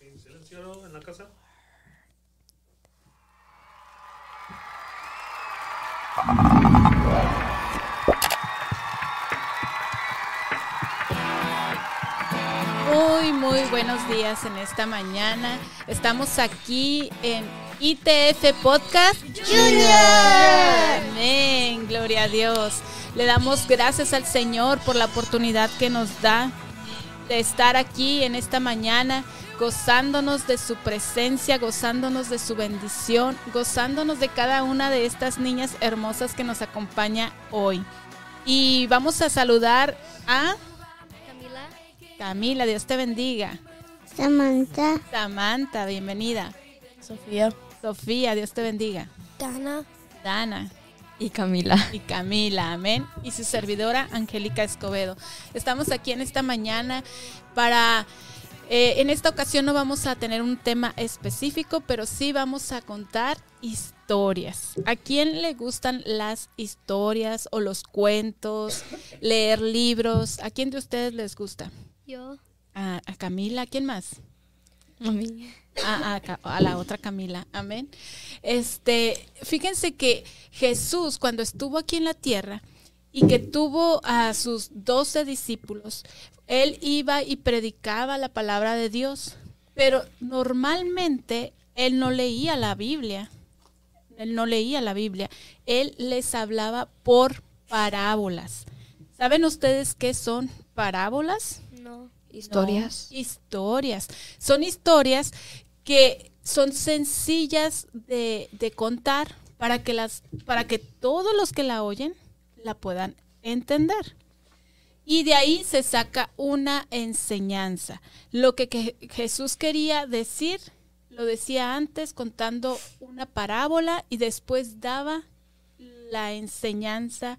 silencio en la casa. Muy, muy buenos días en esta mañana. Estamos aquí en ITF Podcast Junior. Amén, gloria a Dios. Le damos gracias al Señor por la oportunidad que nos da de estar aquí en esta mañana, gozándonos de su presencia, gozándonos de su bendición, gozándonos de cada una de estas niñas hermosas que nos acompaña hoy. Y vamos a saludar a Camila, Camila, Dios te bendiga. Samantha, Samantha, bienvenida. Sofía Sofía, Dios te bendiga. Dana, Dana y Camila. y Camila, amén. Y su servidora, Angélica Escobedo. Estamos aquí en esta mañana para... eh, en esta ocasión no vamos a tener un tema específico, pero sí vamos a contar historias. ¿A quién le gustan las historias o los cuentos, leer libros? ¿A quién de ustedes les gusta? yo, A, a Camila, ¿a quién más? A mí. a, a la otra Camila, amén. Este, fíjense que Jesús cuando estuvo aquí en la tierra y que tuvo a sus doce discípulos, él iba y predicaba la palabra de Dios, pero normalmente él no leía la Biblia, él no leía la Biblia, él les hablaba por parábolas. ¿Saben ustedes qué son parábolas? no, Historias. No, historias. Son historias que son sencillas de, de contar para que, las, para que todos los que la oyen la puedan entender. Y de ahí se saca una enseñanza. Lo que, que Jesús quería decir, lo decía antes contando una parábola y después daba la enseñanza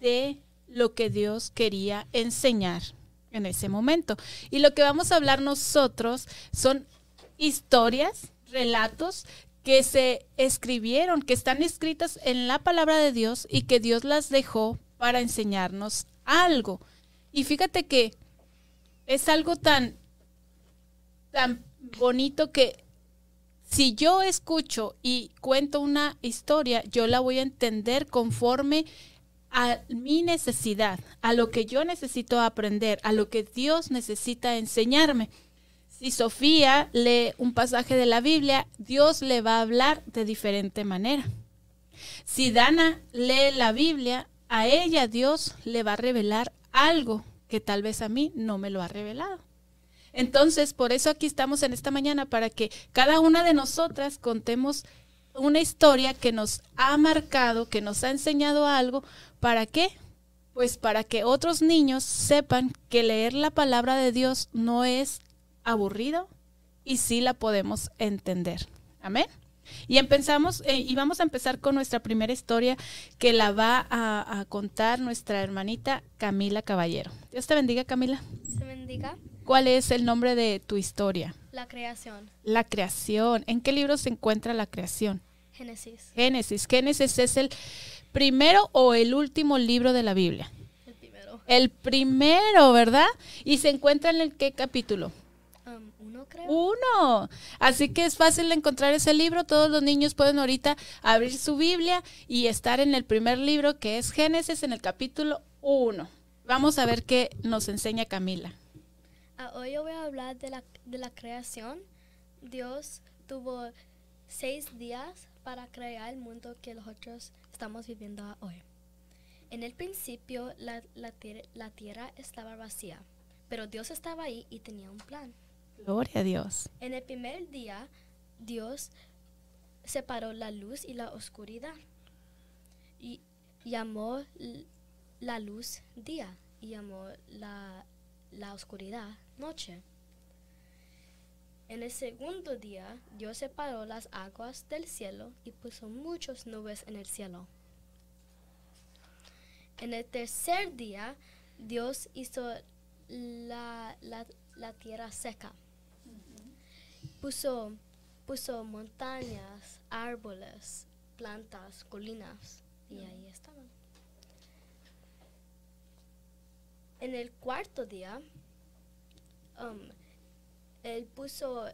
de lo que Dios quería enseñar en ese momento. Y lo que vamos a hablar nosotros son historias, relatos que se escribieron, que están escritas en la palabra de Dios y que Dios las dejó para enseñarnos algo. Y fíjate que es algo tan, tan bonito que si yo escucho y cuento una historia, yo la voy a entender conforme a mi necesidad, a lo que yo necesito aprender, a lo que Dios necesita enseñarme. Si Sofía lee un pasaje de la Biblia, Dios le va a hablar de diferente manera. Si Dana lee la Biblia, a ella Dios le va a revelar algo que tal vez a mí no me lo ha revelado. Entonces, por eso aquí estamos en esta mañana, para que cada una de nosotras contemos una historia que nos ha marcado, que nos ha enseñado algo. ¿Para qué? Pues para que otros niños sepan que leer la palabra de Dios no es aburrido y sí la podemos entender. Amén. Y empezamos, eh, y vamos a empezar con nuestra primera historia que la va a, a contar nuestra hermanita Camila Caballero. Dios te bendiga, Camila. se bendiga ¿Cuál es el nombre de tu historia? la creación, La creación. ¿En qué libro se encuentra la creación? Génesis, Génesis. Génesis es el primero o el último libro de la Biblia. el primero. El primero, ¿verdad? Y se encuentra en el qué capítulo? Uno creo. Uno. Así que es fácil encontrar ese libro. Todos los niños pueden ahorita abrir su Biblia y estar en el primer libro que es Génesis en el capítulo 1. Vamos a ver qué nos enseña Camila. Ah, hoy yo voy a hablar de la, de la creación. Dios tuvo seis días para crear el mundo que nosotros estamos viviendo hoy. En el principio la, la la tierra estaba vacía, pero Dios estaba ahí y tenía un plan. Gloria a Dios. En el primer día, Dios separó la luz y la oscuridad. Y llamó la luz día y llamó la, la oscuridad noche. En el segundo día, Dios separó las aguas del cielo y puso muchas nubes en el cielo. En el tercer día, Dios hizo la, la- la tierra seca. Puso, puso montañas, árboles, plantas, colinas y ahí estaban. En el cuarto día, um, Él puso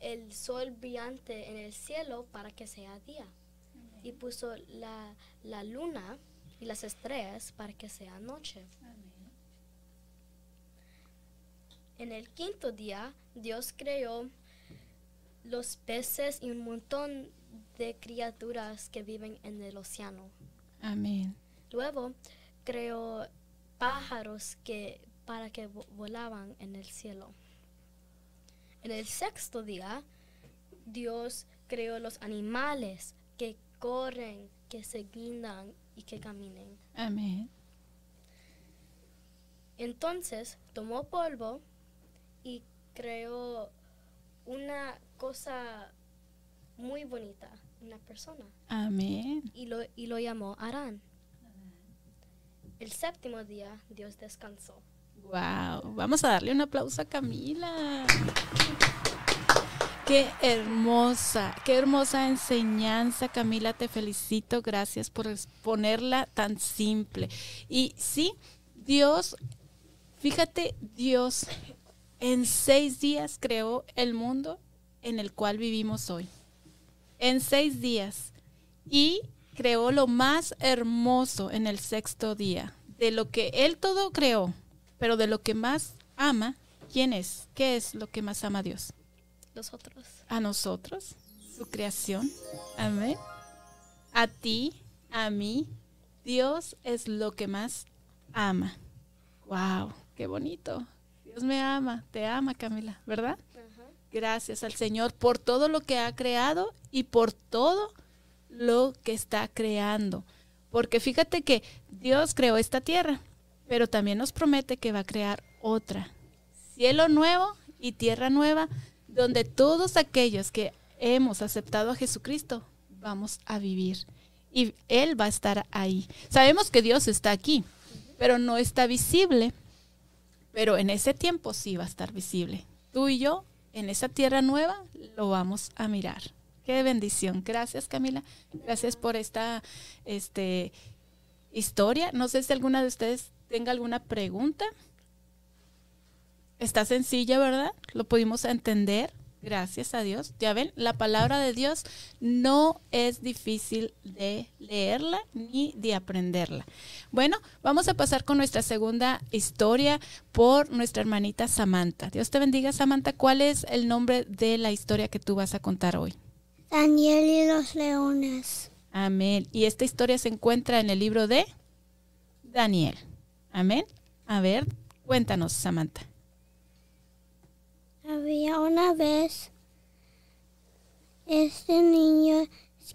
el sol brillante en el cielo para que sea día. Y puso la, la luna y las estrellas para que sea noche. En el quinto día, Dios creó los peces y un montón de criaturas que viven en el océano. Amén. Luego creó pájaros que para que vo- volaban en el cielo. En el sexto día, Dios creó los animales que corren, que se guindan y que caminen. Amén. Entonces tomó polvo y creó una cosa muy bonita, una persona, Amén. y lo, y lo llamó Arán. El séptimo día Dios descansó. Wow. Vamos a darle un aplauso a Camila. Qué hermosa, qué hermosa enseñanza, Camila. Te felicito. Gracias por exponerla tan simple. Y sí, Dios, fíjate, Dios en seis días creó el mundo en el cual vivimos hoy. En seis días. Y creó lo más hermoso en el sexto día. De lo que Él todo creó, pero de lo que más ama, ¿quién es? ¿Qué es lo que más ama a Dios? Los otros. A nosotros, su creación. Amén. A ti, a mí, Dios es lo que más ama. Wow, qué bonito. Dios me ama, te ama, Camila, ¿verdad? Gracias al Señor por todo lo que ha creado y por todo lo que está creando. Porque fíjate que Dios creó esta tierra, pero también nos promete que va a crear otra. Cielo nuevo y tierra nueva, donde todos aquellos que hemos aceptado a Jesucristo vamos a vivir. Y Él va a estar ahí. Sabemos que Dios está aquí, pero no está visible. Pero en ese tiempo sí va a estar visible. Tú y yo, en esa tierra nueva, lo vamos a mirar. Qué bendición. Gracias, Camila. Gracias por esta este, historia. No sé si alguna de ustedes tenga alguna pregunta. Está sencilla, ¿verdad? Lo pudimos entender. Gracias a Dios. Ya ven, la palabra de Dios no es difícil de leerla ni de aprenderla. Bueno, vamos a pasar con nuestra segunda historia por nuestra hermanita Samantha. Dios te bendiga, Samantha. ¿Cuál es el nombre de la historia que tú vas a contar hoy? Daniel y los leones. Amén. Y esta historia se encuentra en el libro de Daniel. Amén. A ver, cuéntanos, Samantha. Había una vez este niño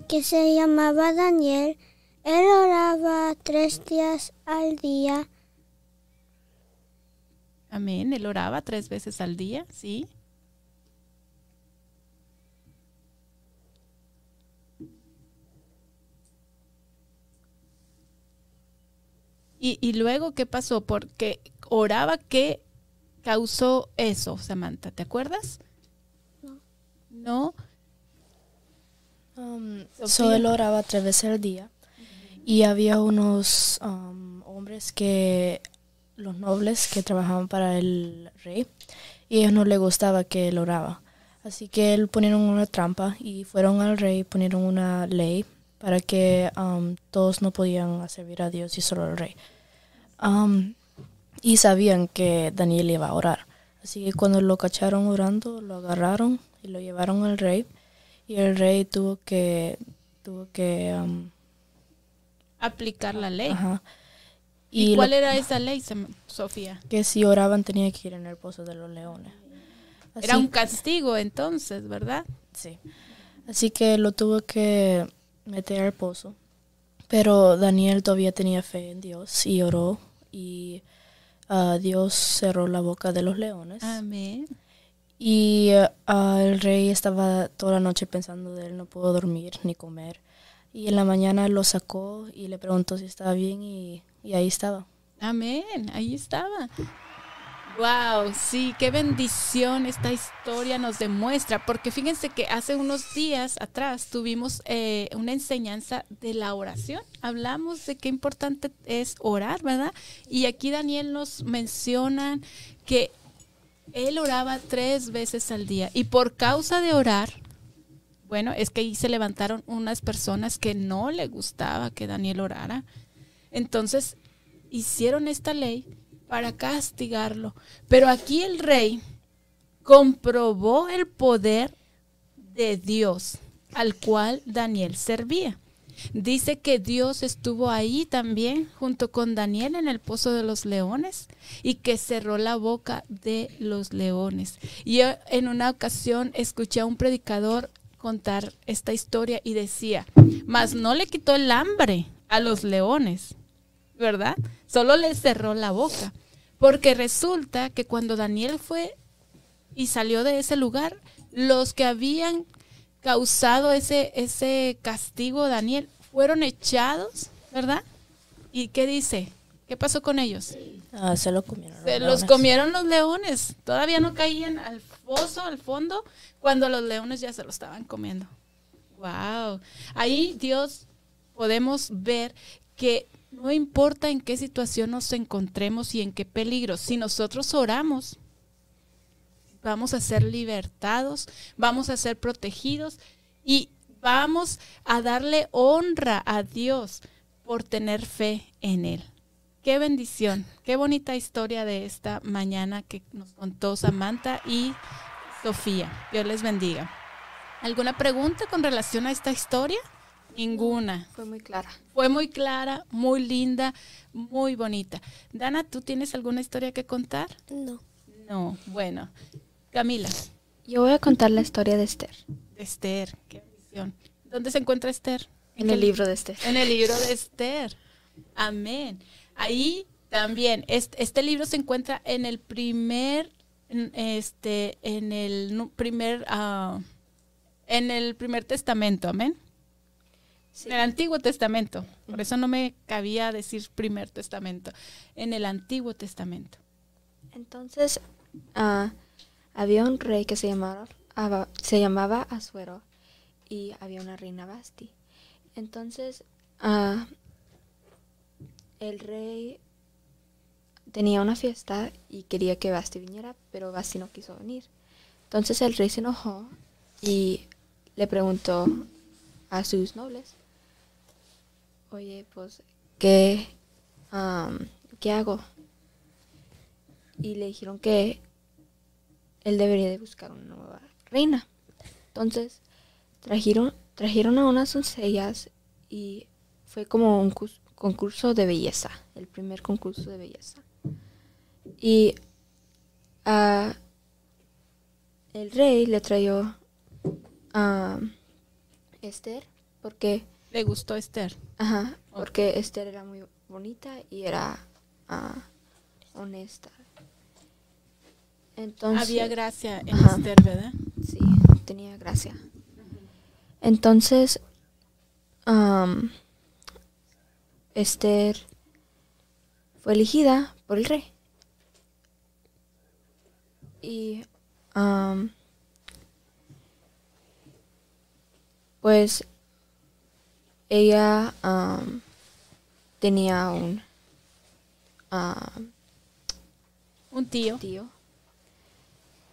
que se llamaba Daniel. Él oraba tres días al día. Amén. Él oraba tres veces al día, ¿sí? Y, y luego, ¿qué pasó? Porque oraba, ¿qué causó eso, Samantha? ¿Te acuerdas? No. ¿No? Um, oraba tres veces al día y había unos um, hombres que, los nobles que trabajaban para el rey y a ellos no les gustaba que él oraba. Así que él ponieron una trampa y fueron al rey y ponieron una ley para que um, todos no podían servir a Dios y solo al rey. Um, y sabían que Daniel iba a orar. Así que cuando lo cacharon orando, lo agarraron y lo llevaron al rey. Y el rey tuvo que, tuvo que, um, Aplicar la ley. ajá. ¿Y, cuál era esa ley, Sofía? que si oraban tenía que ir en el pozo de los leones. Era un castigo entonces, ¿verdad? Sí. Así que lo tuvo que meter al pozo. Pero Daniel todavía tenía fe en Dios y oró y ah, Dios cerró la boca de los leones. Amén. Y ah, el rey estaba toda la noche pensando de él, no pudo dormir ni comer. Y en la mañana lo sacó y le preguntó si estaba bien y, y ahí estaba. Amén, ahí estaba. Wow, sí, qué bendición esta historia nos demuestra, porque fíjense que hace unos días atrás tuvimos eh, una enseñanza de la oración. Hablamos de qué importante es orar, ¿verdad? Y aquí Daniel nos menciona que Él oraba tres veces al día y por causa de orar, bueno, es que ahí se levantaron unas personas que no le gustaba que Daniel orara. Entonces hicieron esta ley para castigarlo. Pero aquí el rey comprobó el poder de Dios al cual Daniel servía. Dice que Dios estuvo ahí también junto con Daniel en el pozo de los leones y que cerró la boca de los leones. Y en una ocasión escuché a un predicador contar esta historia y decía, mas no le quitó el hambre a los leones, ¿verdad? Solo le cerró la boca. Porque resulta que cuando Daniel fue y salió de ese lugar, los que habían causado ese, ese castigo, Daniel, fueron echados, ¿verdad? ¿Y qué dice? ¿Qué pasó con ellos? Ah, se lo comieron. Se los leones. comieron los leones. Todavía no caían al foso, al fondo, cuando los leones ya se lo estaban comiendo. Wow. Ahí Dios podemos ver que no importa en qué situación nos encontremos y en qué peligro, si nosotros oramos, vamos a ser libertados, vamos a ser protegidos y vamos a darle honra a Dios por tener fe en Él. Qué bendición, qué bonita historia de esta mañana que nos contó Samantha y Sofía. Dios les bendiga. ¿Alguna pregunta con relación a esta historia? Ninguna. Fue muy clara. Fue muy clara, muy linda, muy bonita. Dana, ¿tú tienes alguna historia que contar? No. No, bueno. Camila, Yo voy a contar la historia de Esther Esther, qué bendición. ¿Dónde se encuentra Esther? en el libro de Esther. En el libro de Esther. Amén. Ahí también, este, este libro se encuentra en el primer, en este, en el primer, ah, en el primer testamento, amén. Sí. En el Antiguo Testamento. Por eso no me cabía decir primer testamento. En el Antiguo Testamento. Entonces, ah, había un rey que se llamaba, Aba- se llamaba Asuero y había una reina Basti. Entonces, ah, el rey tenía una fiesta y quería que Basti viniera, pero Basti no quiso venir. Entonces el rey se enojó y le preguntó a sus nobles, oye, pues, ¿qué, ¿qué hago? y le dijeron que él debería de buscar una nueva reina. Entonces trajeron, trajeron a unas doncellas y fue como un concurso de belleza, el primer concurso de belleza. Y el rey le trayó a Esther porque ¿Le gustó Esther? Ajá, porque Esther era muy bonita y era ah, honesta. Entonces, Había gracia en Ajá. Esther, ¿verdad? sí, tenía gracia. Entonces, Esther fue elegida por el rey. Y, pues, ella am, tenía un am, Un tío. tío.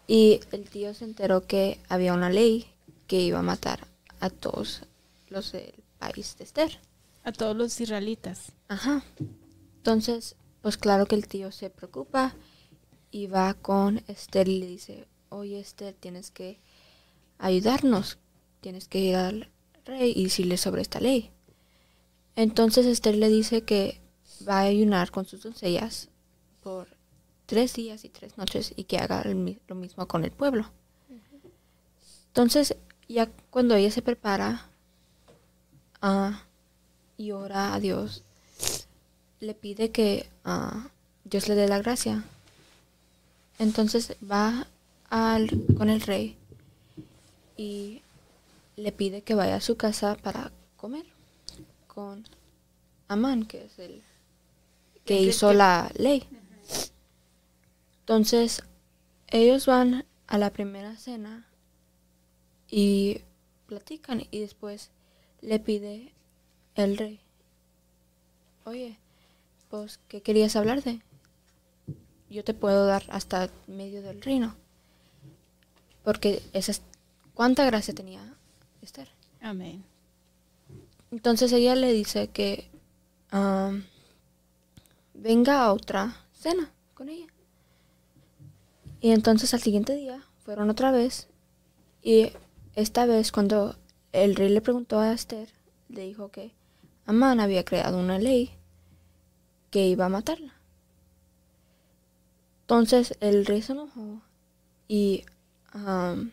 Y el tío se enteró que había una ley que iba a matar a todos los del país de Esther. A todos los israelitas. Ajá. Entonces, pues claro que el tío se preocupa y va con Esther y le dice, oye Esther, tienes que ayudarnos, tienes que ir al rey y decirle sobre esta ley. Entonces Esther le dice que va a ayunar con sus doncellas por tres días y tres noches y que haga lo mismo con el pueblo. Entonces, ya cuando ella se prepara ah, y ora a Dios, le pide que ah, Dios le dé la gracia. Entonces va al, con el rey y le pide que vaya a su casa para comer con Amán, que es el que hizo que- la ley. Entonces, ellos van a la primera cena y platican y después le pide el rey, oye, pues, ¿qué querías hablar de? yo te puedo dar hasta medio del reino. Porque esa es cuánta gracia tenía Esther. Amén. Entonces ella le dice que am, venga a otra cena con ella. Y entonces al siguiente día fueron otra vez y esta vez cuando el rey le preguntó a Esther, le dijo que Amán había creado una ley que iba a matarla. Entonces el rey se enojó y am,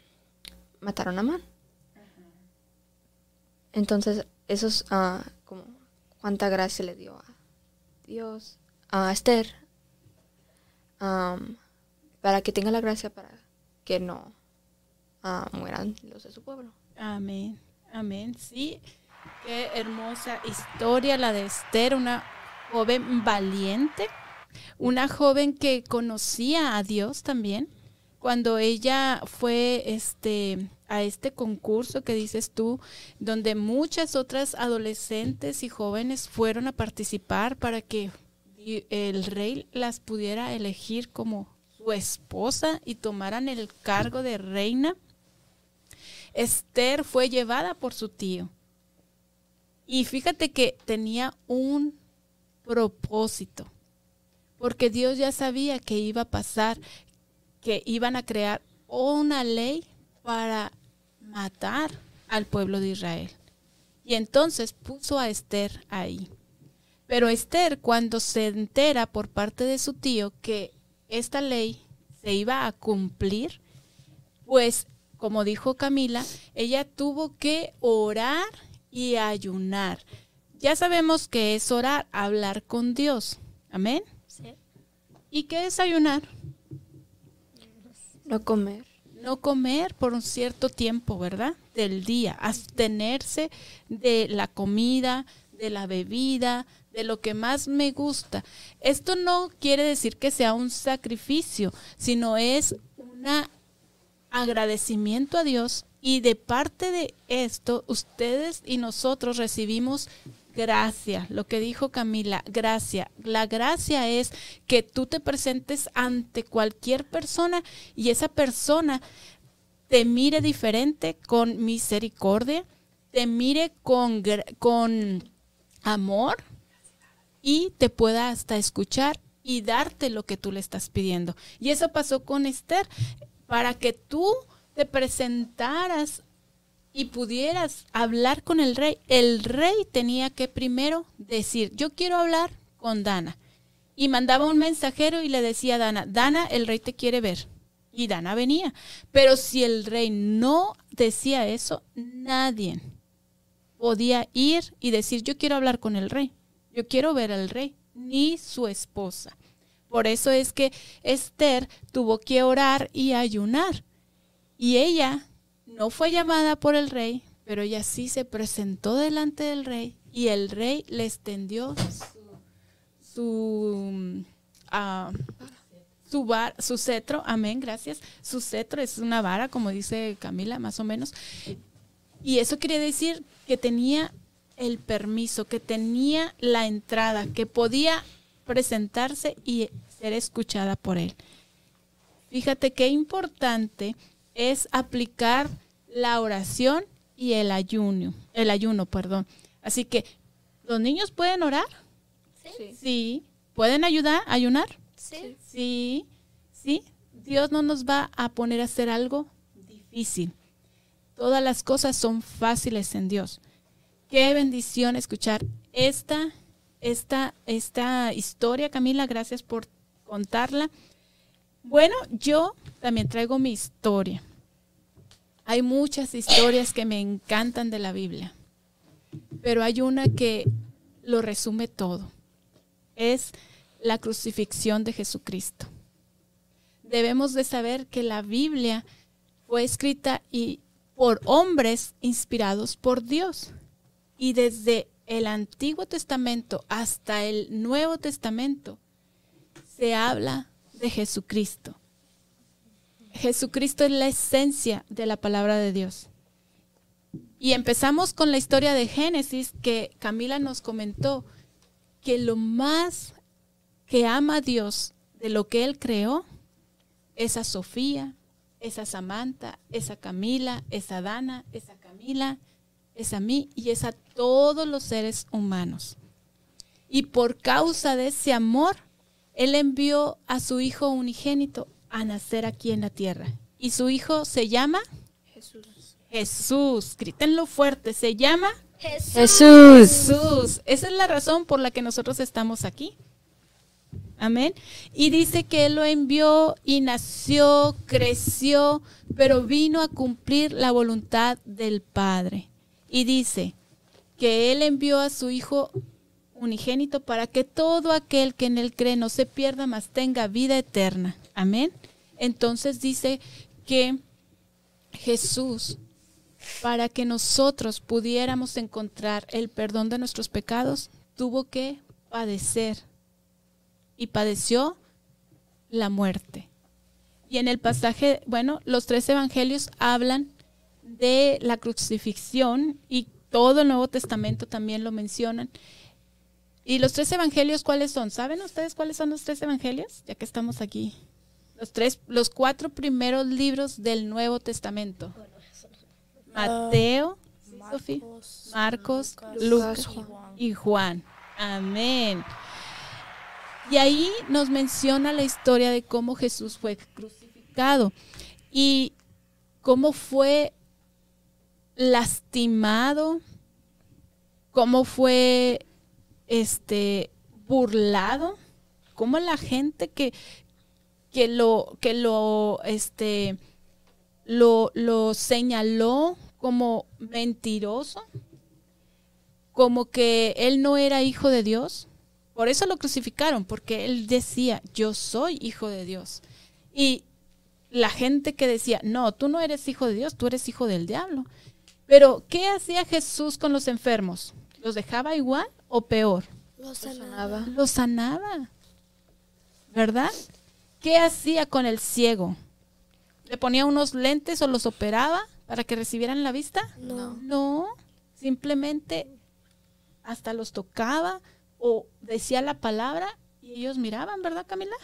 mataron a Amán. Entonces eso es ah, como cuánta gracia le dio a Dios, a Esther, am, para que tenga la gracia para que no ah, mueran los de su pueblo. Amén. Amén. Sí, qué hermosa historia la de Esther, una joven valiente, una joven que conocía a Dios también. Cuando ella fue este a este concurso que dices tú, donde muchas otras adolescentes y jóvenes fueron a participar para que el rey las pudiera elegir como su esposa y tomaran el cargo de reina. Esther fue llevada por su tío. Y fíjate que tenía un propósito, porque Dios ya sabía que iba a pasar, que iban a crear una ley para matar al pueblo de Israel. Y entonces puso a Esther ahí. Pero Esther, cuando se entera por parte de su tío que esta ley se iba a cumplir, pues, como dijo Camila, ella tuvo que orar y ayunar. Ya sabemos que es orar, hablar con Dios. Amén. Sí. ¿Y qué es ayunar? No comer. No comer por un cierto tiempo, ¿verdad? Del día. Abstenerse de la comida, de la bebida, de lo que más me gusta. Esto no quiere decir que sea un sacrificio, sino es un agradecimiento a Dios y de parte de esto ustedes y nosotros recibimos gracia, lo que dijo Camila, gracia. La gracia es que tú te presentes ante cualquier persona y esa persona te mire diferente con misericordia, te mire con, con amor y te pueda hasta escuchar y darte lo que tú le estás pidiendo. Y eso pasó con Esther, para que tú te presentaras y pudieras hablar con el rey. El rey tenía que primero decir, yo quiero hablar con Dana. Y mandaba un mensajero y le decía a Dana, Dana, el rey te quiere ver. Y Dana venía. Pero si el rey no decía eso, nadie podía ir y decir, yo quiero hablar con el rey, yo quiero ver al rey, ni su esposa. Por eso es que Esther tuvo que orar y ayunar. Y ella no fue llamada por el rey, pero ella sí se presentó delante del rey y el rey le extendió su, su, ah, su, var- su cetro, amén, gracias. Su cetro es una vara, como dice Camila, más o menos. Y eso quiere decir que tenía el permiso, que tenía la entrada, que podía presentarse y ser escuchada por él. Fíjate qué importante es aplicar la oración y el ayuno, el ayuno, perdón. Así que, ¿los niños pueden orar? Sí. Sí. ¿Pueden ayudar, ayunar? Sí. Sí, sí. Dios no nos va a poner a hacer algo difícil. Todas las cosas son fáciles en Dios. Qué bendición escuchar esta, esta, esta historia, Camila. Gracias por contarla. Bueno, yo también traigo mi historia. Hay muchas historias que me encantan de la Biblia, pero hay una que lo resume todo. Es la crucifixión de Jesucristo. Debemos de saber que la Biblia fue escrita y por hombres inspirados por Dios. Y desde el Antiguo Testamento hasta el Nuevo Testamento se habla de Jesucristo. Jesucristo es la esencia de la palabra de Dios. Y empezamos con la historia de Génesis que Camila nos comentó que lo más que ama a Dios de lo que Él creó es a Sofía, es a Samantha, es a Camila, es a Dana, es a Camila, es a mí y es a todos los seres humanos. Y por causa de ese amor, Él envió a su Hijo unigénito a nacer aquí en la tierra. Y su Hijo se llama Jesús. Jesús. Grítenlo fuerte, se llama Jesús. Jesús. Jesús. Esa es la razón por la que nosotros estamos aquí. Amén. Y dice que Él lo envió y nació, creció, pero vino a cumplir la voluntad del Padre. Y dice que Él envió a su Hijo unigénito para que todo aquel que en Él cree no se pierda, mas tenga vida eterna. Amén. Entonces dice que Jesús, para que nosotros pudiéramos encontrar el perdón de nuestros pecados, tuvo que padecer y padeció la muerte. Y en el pasaje, bueno, los tres evangelios hablan de la crucifixión y todo el Nuevo Testamento también lo mencionan. ¿Y los tres evangelios cuáles son? ¿Saben ustedes cuáles son los tres evangelios? Ya que estamos aquí. Los tres, los cuatro primeros libros del Nuevo Testamento. Mateo. Marcos, Lucas, Juan. y Juan. Amén. Y ahí nos menciona la historia de cómo Jesús fue crucificado y cómo fue lastimado, cómo fue este burlado, cómo la gente que, que lo que lo este lo, lo señaló como mentiroso, como que él no era hijo de Dios. Por eso lo crucificaron, porque él decía, yo soy hijo de Dios. Y la gente que decía, no, tú no eres hijo de Dios, tú eres hijo del diablo. Pero, ¿qué hacía Jesús con los enfermos? ¿Los dejaba igual o peor? Lo sanaba. Los sanaba. ¿Verdad? ¿Qué hacía con el ciego? ¿Le ponía unos lentes o los operaba para que recibieran la vista? No. No, simplemente hasta los tocaba o decía la palabra y ellos miraban, ¿verdad, Camila?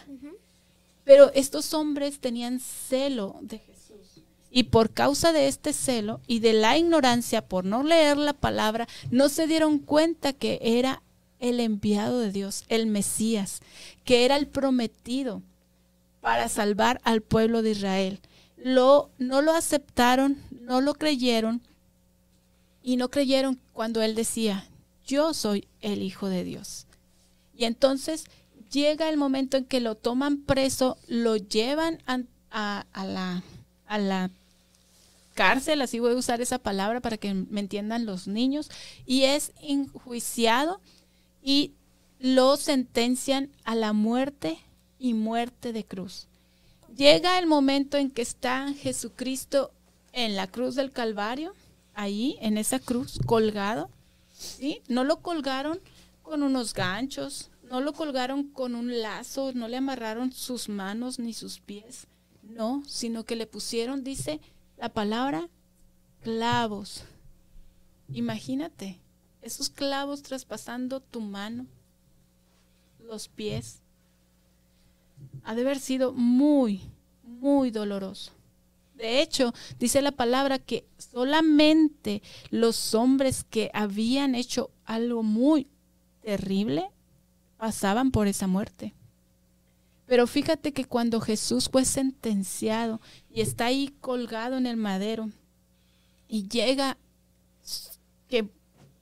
Pero estos hombres tenían celo de Jesús. Y por causa de este celo y de la ignorancia por no leer la palabra, no se dieron cuenta que era el enviado de Dios, el Mesías, que era el prometido para salvar al pueblo de Israel. Lo, no lo aceptaron, no lo creyeron y no creyeron cuando él decía, yo soy el Hijo de Dios. Y entonces llega el momento en que lo toman preso, lo llevan a, la, a la cárcel, así voy a usar esa palabra para que me entiendan los niños, y es enjuiciado y lo sentencian a la muerte y muerte de cruz. Llega el momento en que está Jesucristo en la cruz del Calvario, ahí, en esa cruz, colgado, ¿sí? No lo colgaron con unos ganchos, no lo colgaron con un lazo, no le amarraron sus manos ni sus pies, no, sino que le pusieron, dice la palabra, clavos. Imagínate, esos clavos traspasando tu mano, los pies. Ha de haber sido muy, muy doloroso. De hecho, dice la palabra que solamente los hombres que habían hecho algo muy terrible pasaban por esa muerte. Pero fíjate que cuando Jesús fue sentenciado y está ahí colgado en el madero y llega que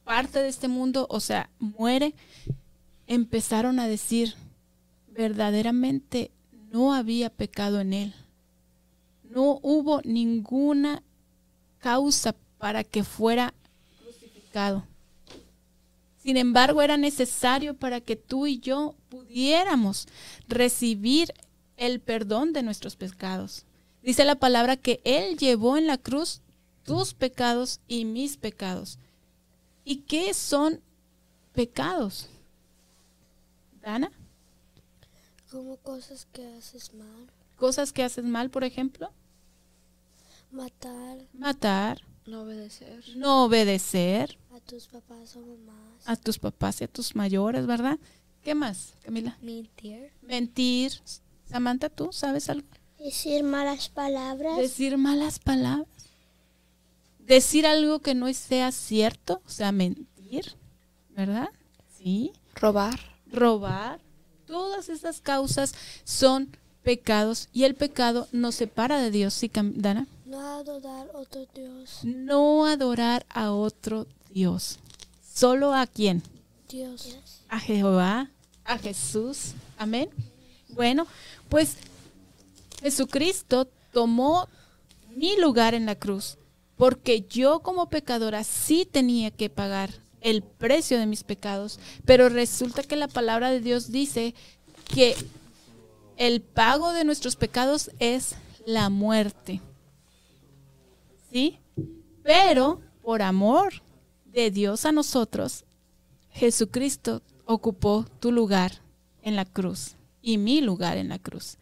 parte de este mundo, o sea, muere, empezaron a decir, verdaderamente no había pecado en él. No hubo ninguna causa para que fuera crucificado. Sin embargo, era necesario para que tú y yo pudiéramos recibir el perdón de nuestros pecados. Dice la palabra que Él llevó en la cruz tus pecados y mis pecados. ¿Y qué son pecados? Dana, Como cosas que haces mal. cosas que haces mal, por ejemplo, Matar matar, No obedecer. no obedecer a tus papás o mamás. a tus papás y a tus mayores, ¿verdad? ¿Qué más, Camila? Mentir. Mentir. Samantha, ¿tú sabes algo? Decir malas palabras. Decir malas palabras. Decir algo que no sea cierto, o sea, mentir, ¿verdad? Sí. Robar. Robar. Todas esas causas son pecados y el pecado nos separa de Dios, ¿sí, Dana? No adorar otro Dios. No adorar a otro Dios. ¿Solo a quién? Dios. a Jehová, a Jesús. Amén. Bueno, pues Jesucristo tomó mi lugar en la cruz, porque yo como pecadora sí tenía que pagar el precio de mis pecados, pero resulta que la palabra de Dios dice que el pago de nuestros pecados es la muerte. ¿Sí? Pero por amor de Dios a nosotros, Jesucristo ocupó tu lugar en la cruz y mi lugar en la cruz.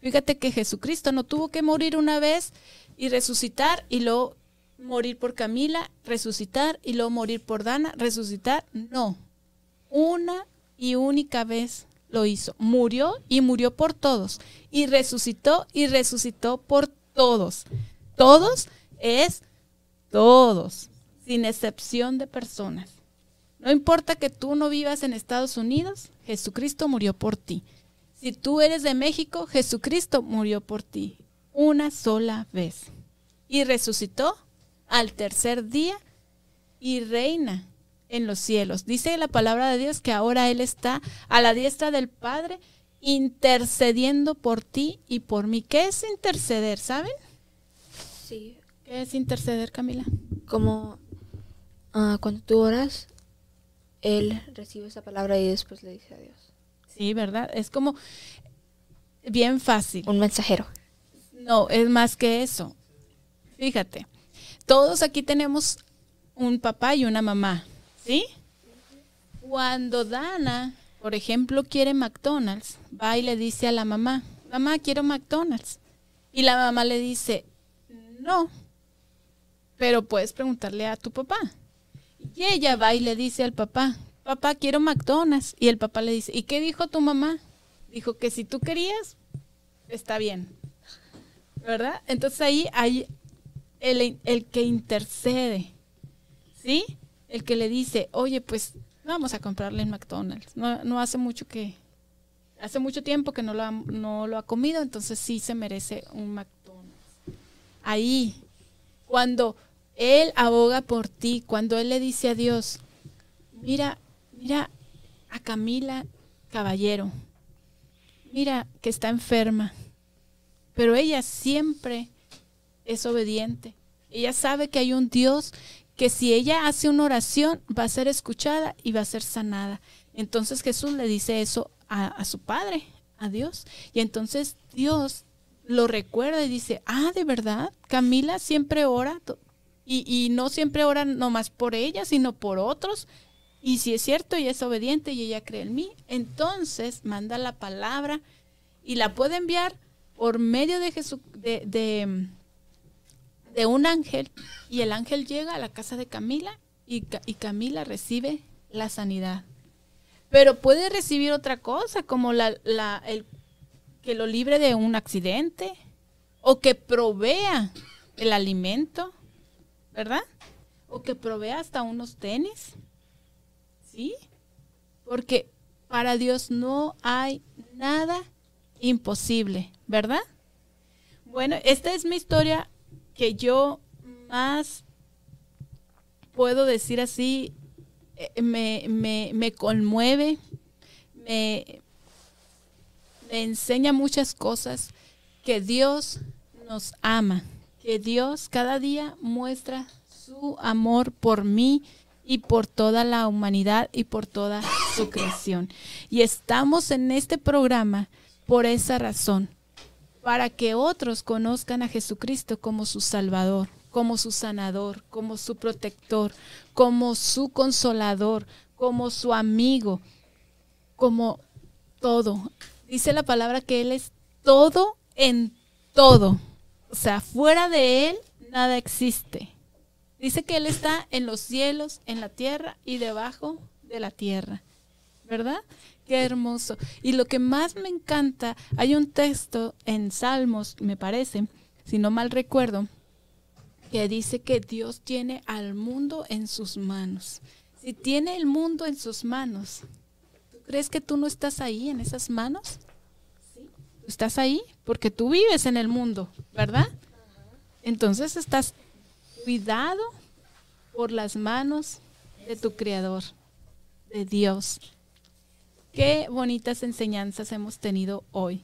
Fíjate que Jesucristo no tuvo que morir una vez y resucitar y luego morir por Camila, resucitar y luego morir por Dana, resucitar. No, una y única vez lo hizo. Murió y murió por todos. Y resucitó y resucitó por todos. Todos es todos, sin excepción de personas. No importa que tú no vivas en Estados Unidos, Jesucristo murió por ti. Si tú eres de México, Jesucristo murió por ti una sola vez. Y resucitó al tercer día y reina en los cielos. Dice la palabra de Dios que ahora Él está a la diestra del Padre intercediendo por ti y por mí. ¿Qué es interceder? ¿Saben? Sí. ¿Qué es interceder, Camila? Como ah, cuando tú oras, Él recibe esa palabra y después le dice a Dios. Sí, ¿verdad? Es como bien fácil. Un mensajero. No, es más que eso. Fíjate, todos aquí tenemos un papá y una mamá, ¿sí? Cuando Dana, por ejemplo, quiere McDonald's, va y le dice a la mamá, mamá, quiero McDonald's. Y la mamá le dice, no, pero puedes preguntarle a tu papá. Y ella va y le dice al papá, papá, quiero McDonald's. Y el papá le dice, ¿y qué dijo tu mamá? Dijo que si tú querías, está bien. ¿Verdad? Entonces ahí hay el, el que intercede, ¿sí? El que le dice, oye, pues vamos a comprarle en McDonald's. No, no hace mucho que, hace mucho tiempo que no lo, ha, no lo ha comido, entonces sí se merece un McDonald's. Ahí, cuando Él aboga por ti, cuando Él le dice a Dios, mira, mira a Camila Caballero, mira que está enferma, pero ella siempre es obediente. Ella sabe que hay un Dios que si ella hace una oración va a ser escuchada y va a ser sanada. Entonces Jesús le dice eso a, su Padre, a Dios. Y entonces Dios lo recuerda y dice, ah, de verdad, Camila siempre ora y, y no siempre ora nomás por ella, sino por otros. Y si es cierto, ella es obediente y ella cree en mí, entonces manda la palabra y la puede enviar por medio de Jesús, de, de, un ángel, y el ángel llega a la casa de Camila y, y, Camila recibe la sanidad. Pero puede recibir otra cosa, como la, la, el, que lo libre de un accidente o que provea el alimento, ¿verdad? O que provea hasta unos tenis, ¿sí? Porque para Dios no hay nada imposible, ¿verdad? Bueno, esta es mi historia que yo más puedo decir así, eh, me, me, me conmueve, me, me enseña muchas cosas, que Dios nos ama, que Dios cada día muestra su amor por mí y por toda la humanidad y por toda su creación. Y estamos en este programa por esa razón, para que otros conozcan a Jesucristo como su Salvador, como su sanador, como su protector, como su consolador, como su amigo, como todo. Dice la palabra que Él es todo en todo. O sea, fuera de Él nada existe. Dice que Él está en los cielos, en la tierra y debajo de la tierra. ¿verdad? Qué hermoso. Y lo que más me encanta, hay un texto en Salmos, me parece, si no mal recuerdo, que dice que Dios tiene al mundo en sus manos. Si tiene el mundo en sus manos, ¿tú crees que tú no estás ahí en esas manos? Sí. Estás ahí porque tú vives en el mundo, ¿verdad? Entonces estás cuidado por las manos de tu Creador, de Dios. Qué bonitas enseñanzas hemos tenido hoy.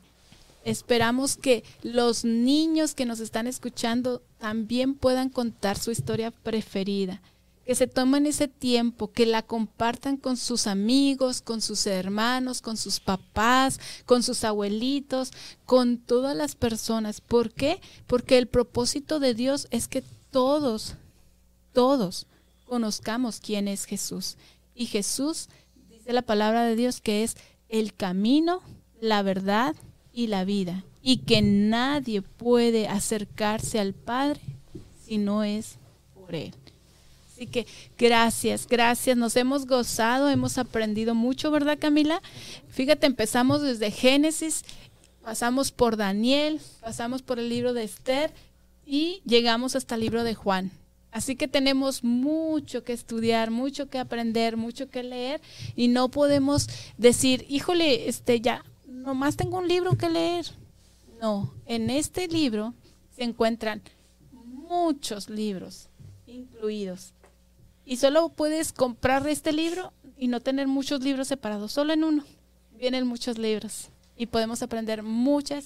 Esperamos que los niños que nos están escuchando también puedan contar su historia preferida, que se tomen ese tiempo, que la compartan con sus amigos, con sus hermanos, con sus papás, con sus abuelitos, con todas las personas. ¿Por qué? Porque el propósito de Dios es que todos, todos conozcamos quién es Jesús. Y Jesús la palabra de Dios que es el camino, la verdad y la vida. Y que nadie puede acercarse al Padre si no es por Él. Así que gracias, gracias. Nos hemos gozado, hemos aprendido mucho, ¿verdad Camila? Fíjate, empezamos desde Génesis, pasamos por Daniel, pasamos por el libro de Esther y llegamos hasta el libro de Juan. Así que tenemos mucho que estudiar, mucho que aprender, mucho que leer y no podemos decir, híjole, este ya, nomás tengo un libro que leer. No, en este libro se encuentran muchos libros incluidos. Y solo puedes comprar este libro y no tener muchos libros separados, solo en uno. Vienen muchos libros y podemos aprender muchas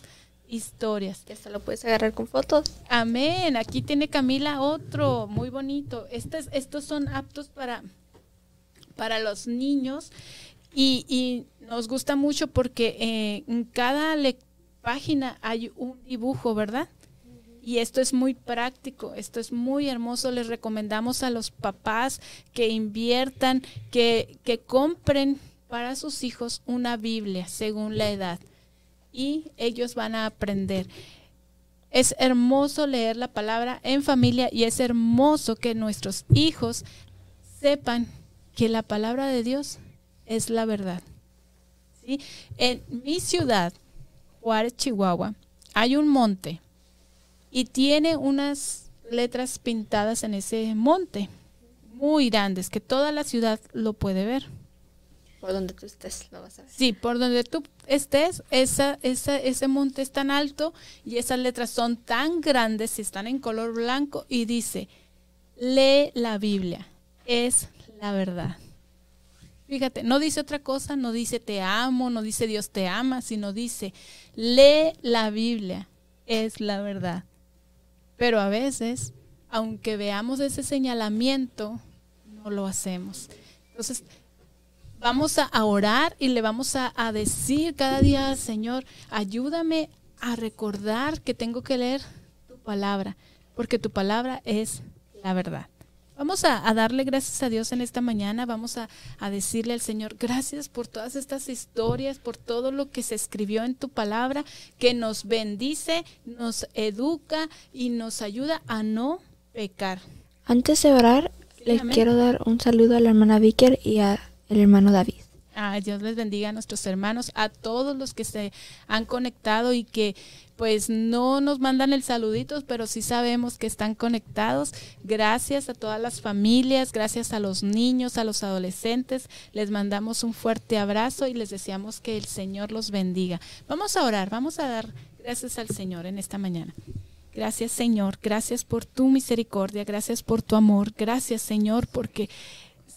historias. Que hasta lo puedes agarrar con fotos. Amén. Aquí tiene Camila otro muy bonito. Estos, estos son aptos para, para los niños y, y nos gusta mucho porque eh, en cada página hay un dibujo, ¿verdad? Y esto es muy práctico, esto es muy hermoso. Les recomendamos a los papás que inviertan, que, que compren para sus hijos una Biblia según la edad y ellos van a aprender. Es hermoso leer la palabra en familia y es hermoso que nuestros hijos sepan que la palabra de Dios es la verdad. ¿Sí? En mi ciudad, Juárez, Chihuahua, hay un monte y tiene unas letras pintadas en ese monte, muy grandes, que toda la ciudad lo puede ver. Por donde tú estés, lo vas a ver. Sí, por donde tú estés, ese monte es tan alto y esas letras son tan grandes y están en color blanco y dice, lee la Biblia, es la verdad. Fíjate, no dice otra cosa, no dice te amo, no dice Dios te ama, sino dice, lee la Biblia, es la verdad. Pero a veces, aunque veamos ese señalamiento, no lo hacemos. Entonces, vamos a orar y le vamos a, decir cada día, Señor, ayúdame a recordar que tengo que leer tu palabra, porque tu palabra es la verdad. Vamos a, darle gracias a Dios en esta mañana, vamos a, a, decirle al Señor, gracias por todas estas historias, por todo lo que se escribió en tu palabra, que nos bendice, nos educa y nos ayuda a no pecar. Antes de orar, les quiero dar un saludo a la hermana Vicker y a el hermano David. Ah, Dios les bendiga a nuestros hermanos, a todos los que se han conectado y que pues no nos mandan el saludito, pero sí sabemos que están conectados. Gracias a todas las familias, gracias a los niños, a los adolescentes. Les mandamos un fuerte abrazo y les deseamos que el Señor los bendiga. Vamos a orar, vamos a dar gracias al Señor en esta mañana. Gracias Señor, gracias por tu misericordia, gracias por tu amor, gracias Señor porque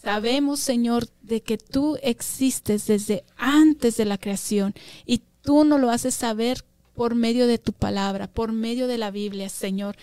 Sabemos, Señor, de que tú existes desde antes de la creación y tú nos lo haces saber por medio de tu palabra, por medio de la Biblia, Señor.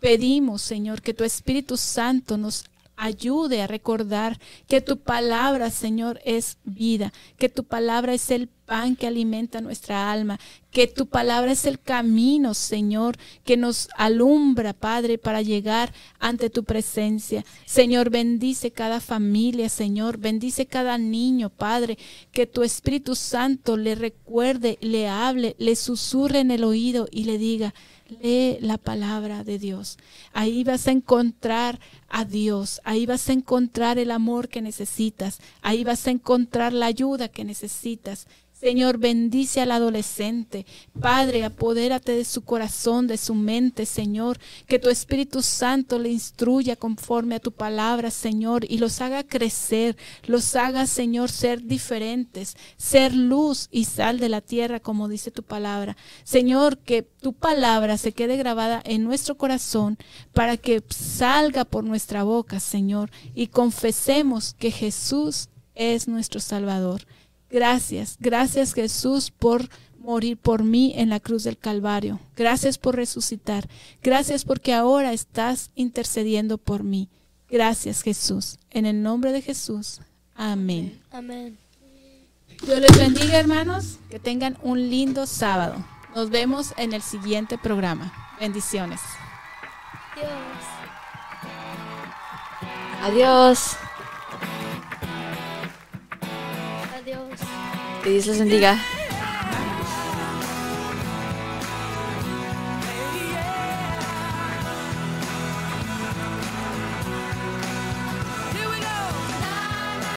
Pedimos, Señor, que tu Espíritu Santo nos ayude a recordar que tu palabra, Señor, es vida, que tu palabra es el pan que alimenta nuestra alma, que tu palabra es el camino, Señor, que nos alumbra, Padre, para llegar ante tu presencia. Señor, bendice cada familia, Señor, bendice cada niño, Padre, que tu Espíritu Santo le recuerde, le hable, le susurre en el oído y le diga, lee la palabra de Dios. Ahí vas a encontrar a Dios, ahí vas a encontrar el amor que necesitas, ahí vas a encontrar la ayuda que necesitas. Señor, bendice al adolescente. Padre, apodérate de su corazón, de su mente, Señor. Que tu Espíritu Santo le instruya conforme a tu palabra, Señor, y los haga crecer, los haga, Señor, ser diferentes, ser luz y sal de la tierra, como dice tu palabra. Señor, que tu palabra se quede grabada en nuestro corazón para que salga por nuestra boca, Señor, y confesemos que Jesús es nuestro Salvador. Gracias, gracias Jesús por morir por mí en la cruz del Calvario. Gracias por resucitar. Gracias porque ahora estás intercediendo por mí. Gracias Jesús. En el nombre de Jesús. Amén. Amén. Dios les bendiga hermanos. Que tengan un lindo sábado. Nos vemos en el siguiente programa. Bendiciones. Dios. Adiós. Adiós. Que Dios les bendiga.